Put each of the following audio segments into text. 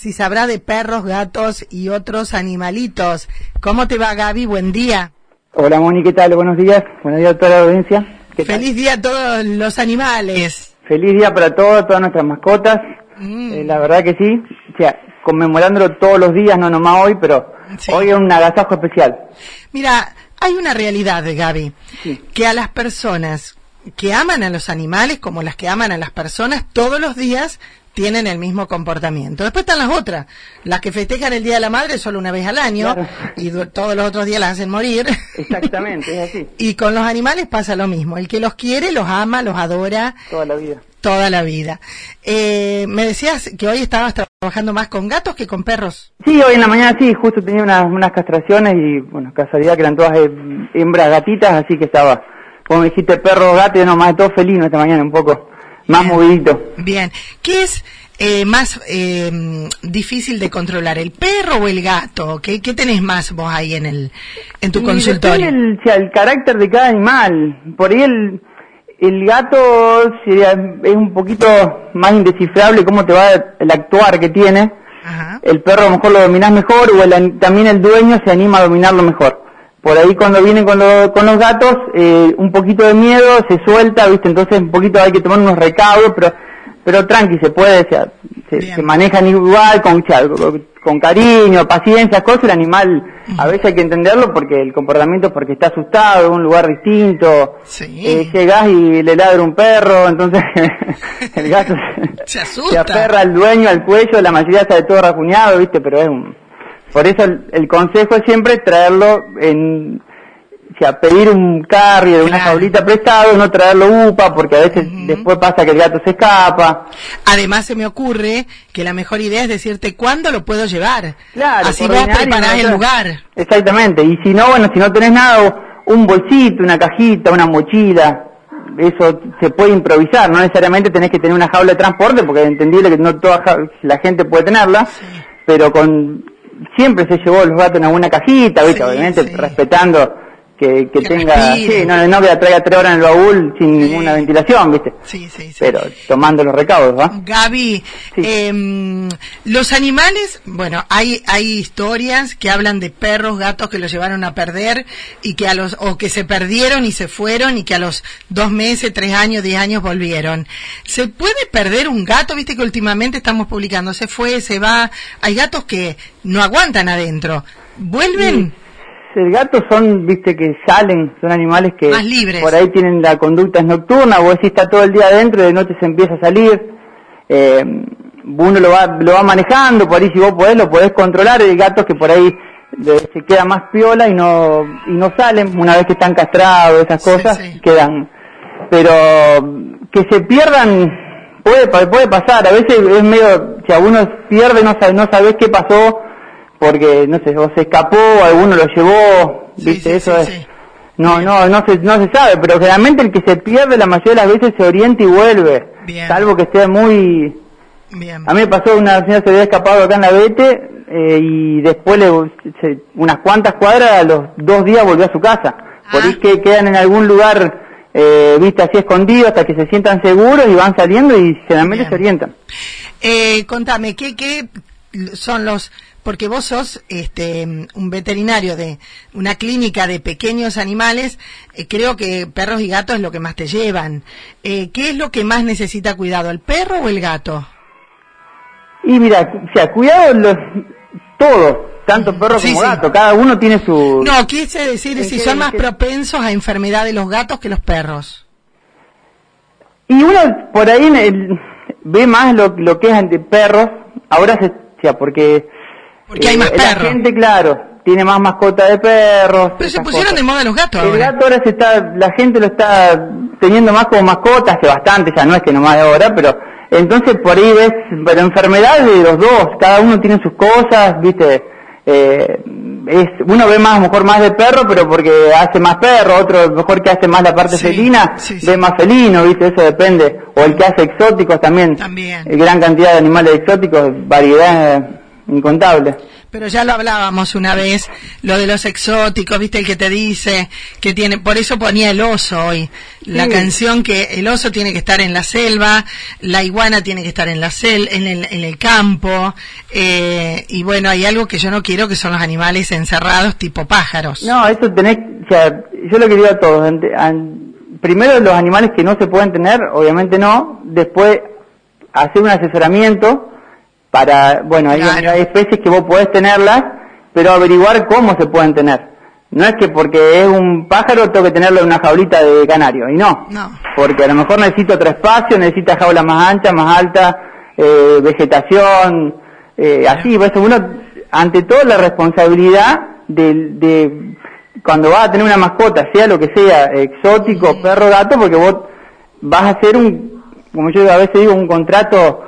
si sabrá de perros, gatos y otros animalitos. ¿Cómo te va Gaby? Buen día. Hola Moni, ¿qué tal? Buenos días. Buenos días a toda la audiencia. Feliz día a todos los animales. Feliz día para todos, todas nuestras mascotas. Mm. Eh, la verdad que sí. O sea, conmemorándolo todos los días, no nomás hoy, pero hoy es un agasajo especial. Mira, hay una realidad, Gaby, que a las personas que aman a los animales como las que aman a las personas todos los días tienen el mismo comportamiento. Después están las otras, las que festejan el Día de la Madre solo una vez al año y todos los otros días las hacen morir. Exactamente, es así. y con los animales pasa lo mismo. El que los quiere, los ama, los adora. Toda la vida. Toda la vida. Eh, me decías que hoy estabas trabajando más con gatos que con perros. Sí, hoy en la mañana sí, justo tenía unas, unas castraciones y, bueno, casualidad que eran todas hembras gatitas, así que estaba, como dijiste, perro, gato y no, más de todo felino esta mañana un poco más movidito. Bien. ¿Qué es eh, más eh, difícil de controlar, el perro o el gato? ¿Qué, qué tenés más vos ahí en el en tu consultorio? El, el carácter de cada animal. Por ahí el, el gato sería, es un poquito más indescifrable cómo te va el actuar que tiene. El perro a lo mejor lo dominás mejor o el, también el dueño se anima a dominarlo mejor por ahí cuando vienen con, con los gatos, eh, un poquito de miedo, se suelta, ¿viste? Entonces un poquito hay que tomar unos recaudos, pero pero tranqui, se puede, se, manejan igual, con, con cariño, paciencia, cosas, el animal a veces hay que entenderlo porque el comportamiento es porque está asustado, en un lugar distinto, sí. eh, llegas y le ladra un perro, entonces el gato se, se, aferra al dueño, al cuello, la mayoría está de todo rajuñado, ¿viste? Pero es un por eso el, consejo es siempre traerlo en, o sea, pedir un carry de una jaulita prestado, no traerlo UPA, porque a veces después pasa que el gato se escapa. Además se me ocurre que la mejor idea es decirte cuándo lo puedo llevar. Claro. Así vos preparás el lugar. Exactamente. Y si no, bueno, si no tenés nada, un bolsito, una cajita, una mochila, eso se puede improvisar, no necesariamente tenés que tener una jaula de transporte, porque es entendible que no toda la gente puede tenerla, pero con siempre se llevó los gatos en alguna cajita, ¿viste? Obviamente respetando que, tenga, sí, no, no que traiga tres horas en el baúl sin ninguna ventilación, ¿viste? Sí, sí, sí. Pero tomando los recaudos, ¿va? Gaby, eh, los animales, bueno, hay, hay historias que hablan de perros, gatos que los llevaron a perder y que a los, o que se perdieron y se fueron y que a los dos meses, tres años, diez años volvieron. ¿Se puede perder un gato? Viste que últimamente estamos publicando, se fue, se va, hay gatos que no aguantan adentro. ¿Vuelven? El gato son, viste, que salen, son animales que por ahí tienen la conducta nocturna, o si está todo el día adentro, de noche se empieza a salir, eh, uno lo va, lo va manejando, por ahí si vos podés, lo podés controlar, hay gatos que por ahí se queda más piola y no, y no salen, una vez que están castrados, esas cosas, quedan, pero que se pierdan, puede, puede pasar, a veces es medio, si a uno pierde, no, no sabés qué pasó, porque no sé, o se escapó, alguno lo llevó, viste, eso es. No, no, no se, no se sabe, pero generalmente el que se pierde la mayoría de las veces se orienta y vuelve, salvo que esté muy... Bien. A mí me pasó una señora se había escapado acá en la Vete eh, y después le, unas cuantas cuadras a los dos días volvió a su casa. Por ahí ah. que quedan en algún lugar, eh, viste, así escondido hasta que se sientan seguros y van saliendo y generalmente se orientan. Eh, contame, ¿qué, ¿qué son los porque vos sos este, un veterinario de una clínica de pequeños animales, eh, creo que perros y gatos es lo que más te llevan. Eh, ¿Qué es lo que más necesita cuidado, el perro o el gato? Y mira, o sea, cuidado los, todo, tanto perro como gato, cada uno tiene su... No, quise decir si son más propensos a enfermedades los gatos que los perros. Y uno por ahí ve más lo, lo que es ante perros, ahora se, porque porque hay más eh, perros. La gente, claro, tiene más mascota de perros. Pero se pusieron de moda los gatos El gato ahora se está, la gente lo está teniendo más como mascota, hace bastante, ya no es que nomás de ahora, pero entonces por ahí ves, pero enfermedades de los dos, cada uno tiene sus cosas, viste, eh, es, uno ve más, mejor más de perro, pero porque hace más perro, otro mejor que hace más la parte felina, ve más felino, viste, eso depende, o el que hace exóticos también, también. gran cantidad de animales exóticos, variedad incontable. Pero ya lo hablábamos una vez, lo de los exóticos, viste el que te dice que tiene, por eso ponía el oso hoy, la canción que el oso tiene que estar en la selva, la iguana tiene que estar en la sel, en el, en el campo, eh, y bueno, hay algo que yo no quiero que son los animales encerrados tipo pájaros. No, eso tenés, o sea, yo lo que digo a todos, primero los animales que no se pueden tener, obviamente no, después hacer un asesoramiento, para, bueno, hay, especies que vos podés tenerlas, pero averiguar cómo se pueden tener. No es que porque es un pájaro tengo que tenerlo en una jaulita de canario, y no. Porque a lo mejor necesito otro espacio, necesita jaula más ancha, más alta, eh, vegetación, eh, así, por eso uno, ante todo la responsabilidad de, de cuando vas a tener una mascota, sea lo que sea, exótico, perro, gato, porque vos vas a hacer un, como yo a veces digo, un contrato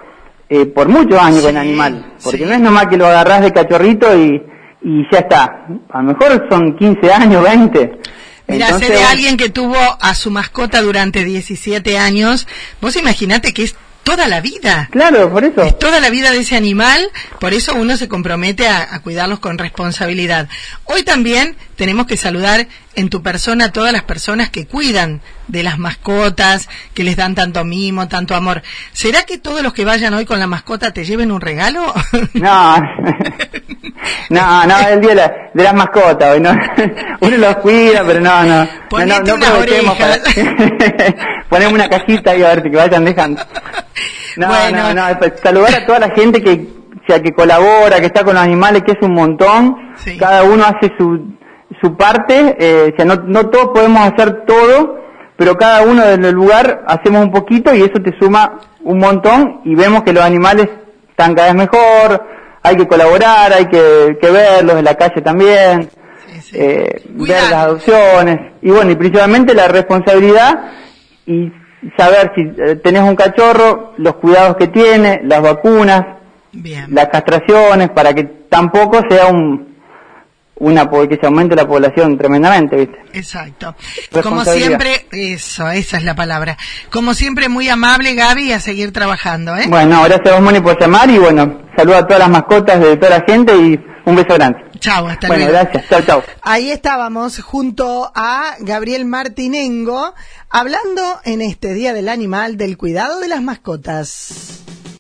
eh, por muchos años con el animal, porque no es nomás que lo agarrás de cachorrito y, y ya está. A lo mejor son 15 años, 20. Mira, sé de alguien que tuvo a su mascota durante 17 años. Vos imaginate que es toda la vida. Claro, por eso. Es toda la vida de ese animal, por eso uno se compromete a, cuidarlos con responsabilidad. Hoy también tenemos que saludar en tu persona a todas las personas que cuidan de las mascotas, que les dan tanto mimo, tanto amor. ¿Será que todos los que vayan hoy con la mascota te lleven un regalo? No, no, no, el día de, las mascotas, ¿no? uno los cuida, pero no, no. Ponete no, no, no Ponemos una cajita y a ver que vayan dejando. No, no, no, pues, saludar a toda la gente que, sea, que colabora, que está con los animales, que es un montón. Cada uno hace su, su parte, eh, o sea, no, no todos podemos hacer todo, pero cada uno del lugar hacemos un poquito y eso te suma un montón y vemos que los animales están cada vez mejor, hay que colaborar, hay que, que verlos en la calle también, Eh, ver las adopciones. Y bueno, y principalmente la responsabilidad y saber si eh, tenés un cachorro, los cuidados que tiene, las vacunas, las castraciones, para que tampoco sea un una que se aumente la población tremendamente, ¿viste? Exacto. Como siempre, eso, esa es la palabra. Como siempre, muy amable Gaby, a seguir trabajando, ¿eh? Bueno, gracias a vos, Moni, por llamar y bueno, saludo a todas las mascotas de toda la gente y un beso grande. Chao, hasta luego. Bueno, gracias. Chao, chao. Ahí estábamos junto a Gabriel Martinengo hablando en este Día del Animal del cuidado de las mascotas.